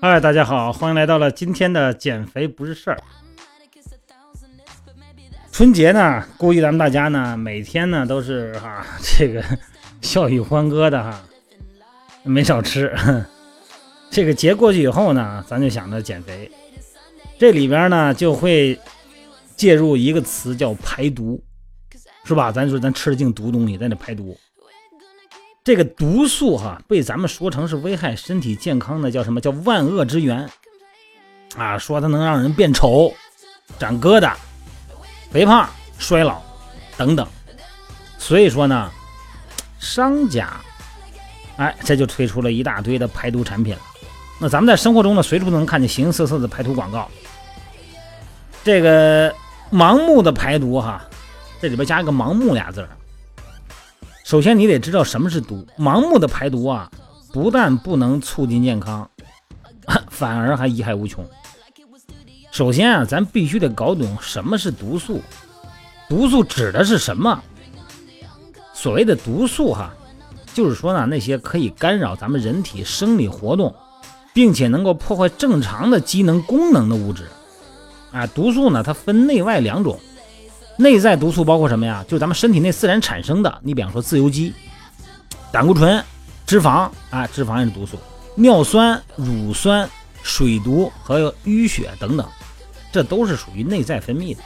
嗨，大家好，欢迎来到了今天的减肥不是事儿。I might kiss a thousand lips, but maybe that's 春节呢，估计咱们大家呢，每天呢都是哈、这个笑语欢歌的哈，没少吃。这个节过去以后呢，咱就想着减肥，这里边呢就会介入一个词叫排毒，是吧？咱说咱吃了净毒东西，咱得排毒。这个毒素哈，被咱们说成是危害身体健康的，叫什么叫万恶之源啊？说它能让人变丑、长疙瘩、肥胖、衰老等等。所以说呢，商家哎，这就推出了一大堆的排毒产品了。那咱们在生活中呢，随处都能看见形形色色的排毒广告。这个盲目的排毒哈，这里边加一个“盲目”俩字儿。首先，你得知道什么是毒。盲目的排毒啊，不但不能促进健康，反而还贻害无穷。首先啊，咱必须得搞懂什么是毒素，毒素指的是什么？所谓的毒素哈，就是说呢，那些可以干扰咱们人体生理活动，并且能够破坏正常的机能功能的物质。啊，毒素呢，它分内外两种。内在毒素包括什么呀？就是咱们身体内自然产生的，你比方说自由基、胆固醇、脂肪啊，脂肪也是毒素，尿酸、乳酸、水毒和淤血等等，这都是属于内在分泌的。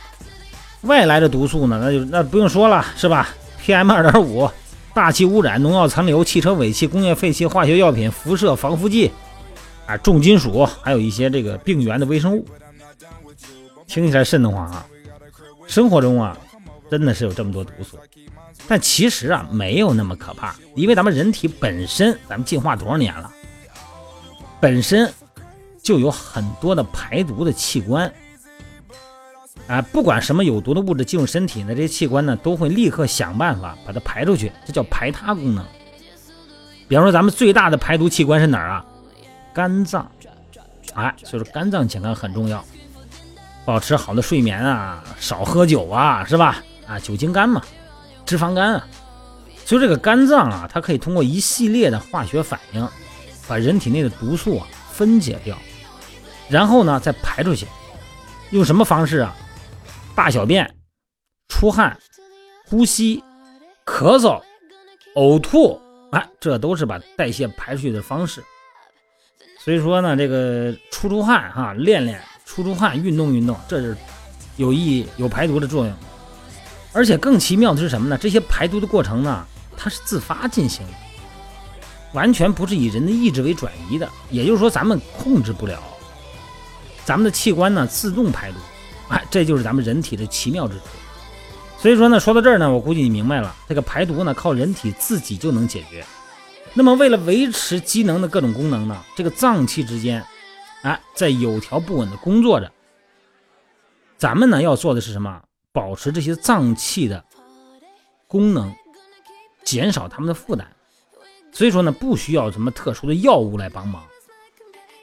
外来的毒素呢，那就那不用说了，是吧？PM 二点五、大气污染、农药残留、汽车尾气、工业废气、化学药品、辐射、防腐剂啊，重金属，还有一些这个病原的微生物，听起来瘆得慌啊。生活中啊，真的是有这么多毒素，但其实啊没有那么可怕，因为咱们人体本身，咱们进化多少年了，本身就有很多的排毒的器官，啊，不管什么有毒的物质进入身体呢，这些器官呢都会立刻想办法把它排出去，这叫排他功能。比方说咱们最大的排毒器官是哪儿啊？肝脏，哎，所以说肝脏健康很重要。保持好的睡眠啊，少喝酒啊，是吧？啊，酒精肝嘛，脂肪肝啊。所以这个肝脏啊，它可以通过一系列的化学反应，把人体内的毒素啊分解掉，然后呢再排出去。用什么方式啊？大小便、出汗、呼吸、咳嗽、呕吐，哎，这都是把代谢排出去的方式。所以说呢，这个出出汗哈，练练。出出汗，运动运动，这是有益有排毒的作用。而且更奇妙的是什么呢？这些排毒的过程呢，它是自发进行的，完全不是以人的意志为转移的。也就是说，咱们控制不了，咱们的器官呢自动排毒。这就是咱们人体的奇妙之处。所以说呢，说到这儿呢，我估计你明白了，这个排毒呢靠人体自己就能解决。那么为了维持机能的各种功能呢，这个脏器之间。哎，在有条不紊的工作着。咱们呢要做的是什么？保持这些脏器的功能，减少它们的负担。所以说呢，不需要什么特殊的药物来帮忙。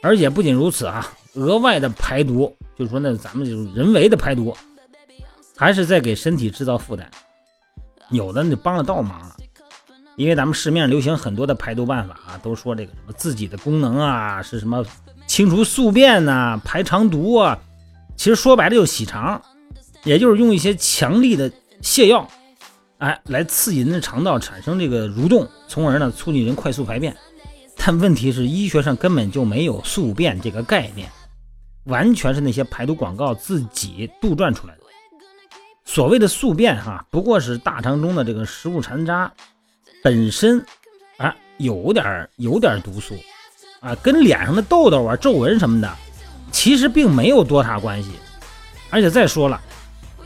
而且不仅如此啊，额外的排毒，就是说呢，咱们就是人为的排毒，还是在给身体制造负担。有的就帮了倒忙了，因为咱们市面上流行很多的排毒办法啊，都说这个什么自己的功能啊是什么。清除宿便呐、排肠毒啊，其实说白了就洗肠，也就是用一些强力的泻药，哎，来刺激人的肠道产生这个蠕动，从而呢促进人快速排便。但问题是，医学上根本就没有宿便这个概念，完全是那些排毒广告自己杜撰出来的。所谓的宿便哈，不过是大肠中的这个食物残渣本身啊，有点有点毒素。啊，跟脸上的痘痘啊、皱纹什么的，其实并没有多大关系。而且再说了，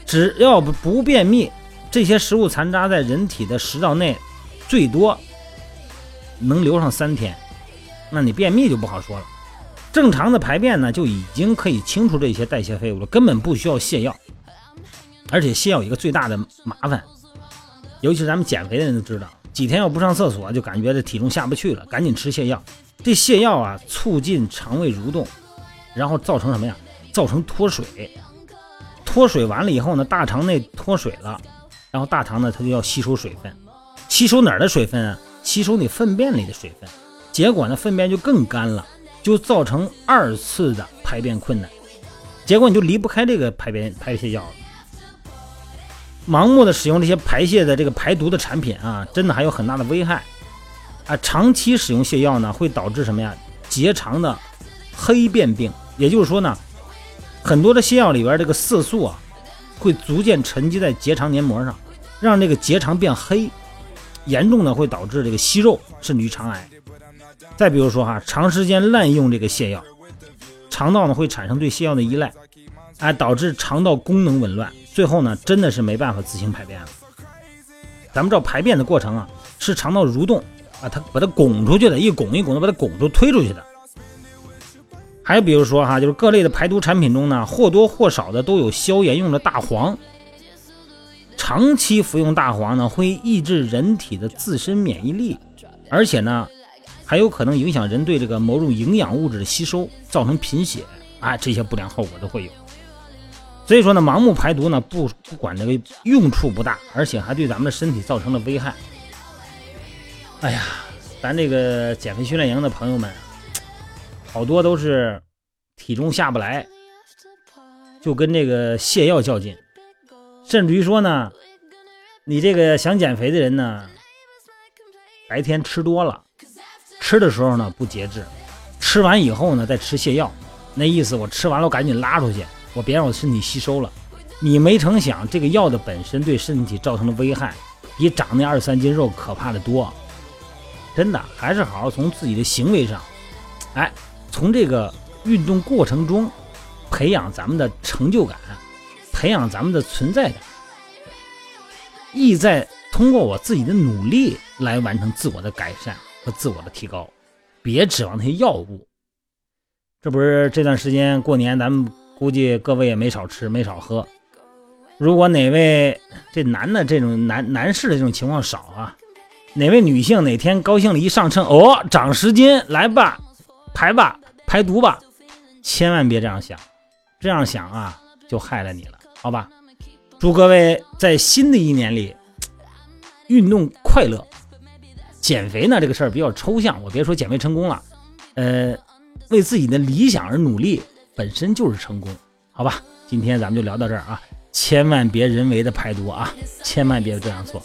只要不不便秘，这些食物残渣在人体的食道内，最多能留上三天。那你便秘就不好说了。正常的排便呢，就已经可以清除这些代谢废物了，根本不需要泻药。而且泻药一个最大的麻烦，尤其是咱们减肥的人都知道，几天要不上厕所，就感觉这体重下不去了，赶紧吃泻药。这泻药啊，促进肠胃蠕动，然后造成什么呀？造成脱水。脱水完了以后呢，大肠内脱水了，然后大肠呢，它就要吸收水分，吸收哪儿的水分啊？吸收你粪便里的水分。结果呢，粪便就更干了，就造成二次的排便困难。结果你就离不开这个排便排泄药了。盲目的使用这些排泄的这个排毒的产品啊，真的还有很大的危害啊！长期使用泻药呢，会导致什么呀？结肠的黑变病。也就是说呢，很多的泻药里边这个色素啊，会逐渐沉积在结肠黏膜上，让这个结肠变黑，严重的会导致这个息肉，甚至于肠癌。再比如说哈，长时间滥用这个泻药，肠道呢会产生对泻药的依赖，哎，导致肠道功能紊乱，最后呢真的是没办法自行排便了。咱们知道排便的过程啊，是肠道蠕动啊，它把它拱出去的，一拱一拱的把它拱出推出去的。还有比如说哈，就是各类的排毒产品中呢，或多或少的都有消炎用的大黄。长期服用大黄呢，会抑制人体的自身免疫力，而且呢。还有可能影响人对这个某种营养物质的吸收，造成贫血啊，这些不良后果都会有。所以说呢，盲目排毒呢，不不管这个用处不大，而且还对咱们的身体造成了危害。哎呀，咱这个减肥训练营的朋友们，好多都是体重下不来，就跟这个泻药较劲，甚至于说呢，你这个想减肥的人呢，白天吃多了。吃的时候呢不节制，吃完以后呢再吃泻药，那意思我吃完了我赶紧拉出去，我别让我身体吸收了。你没成想这个药的本身对身体造成的危害，比长那二三斤肉可怕的多。真的还是好好从自己的行为上，哎，从这个运动过程中培养咱们的成就感，培养咱们的存在感，意在通过我自己的努力来完成自我的改善。和自我的提高，别指望那些药物。这不是这段时间过年，咱们估计各位也没少吃，没少喝。如果哪位这男的这种男男士的这种情况少啊，哪位女性哪天高兴了一上称，哦，长十斤，来吧，排吧，排毒吧，千万别这样想，这样想啊，就害了你了，好吧？祝各位在新的一年里运动快乐。减肥呢，这个事儿比较抽象，我别说减肥成功了，呃，为自己的理想而努力本身就是成功，好吧？今天咱们就聊到这儿啊，千万别人为的排毒啊，千万别这样做。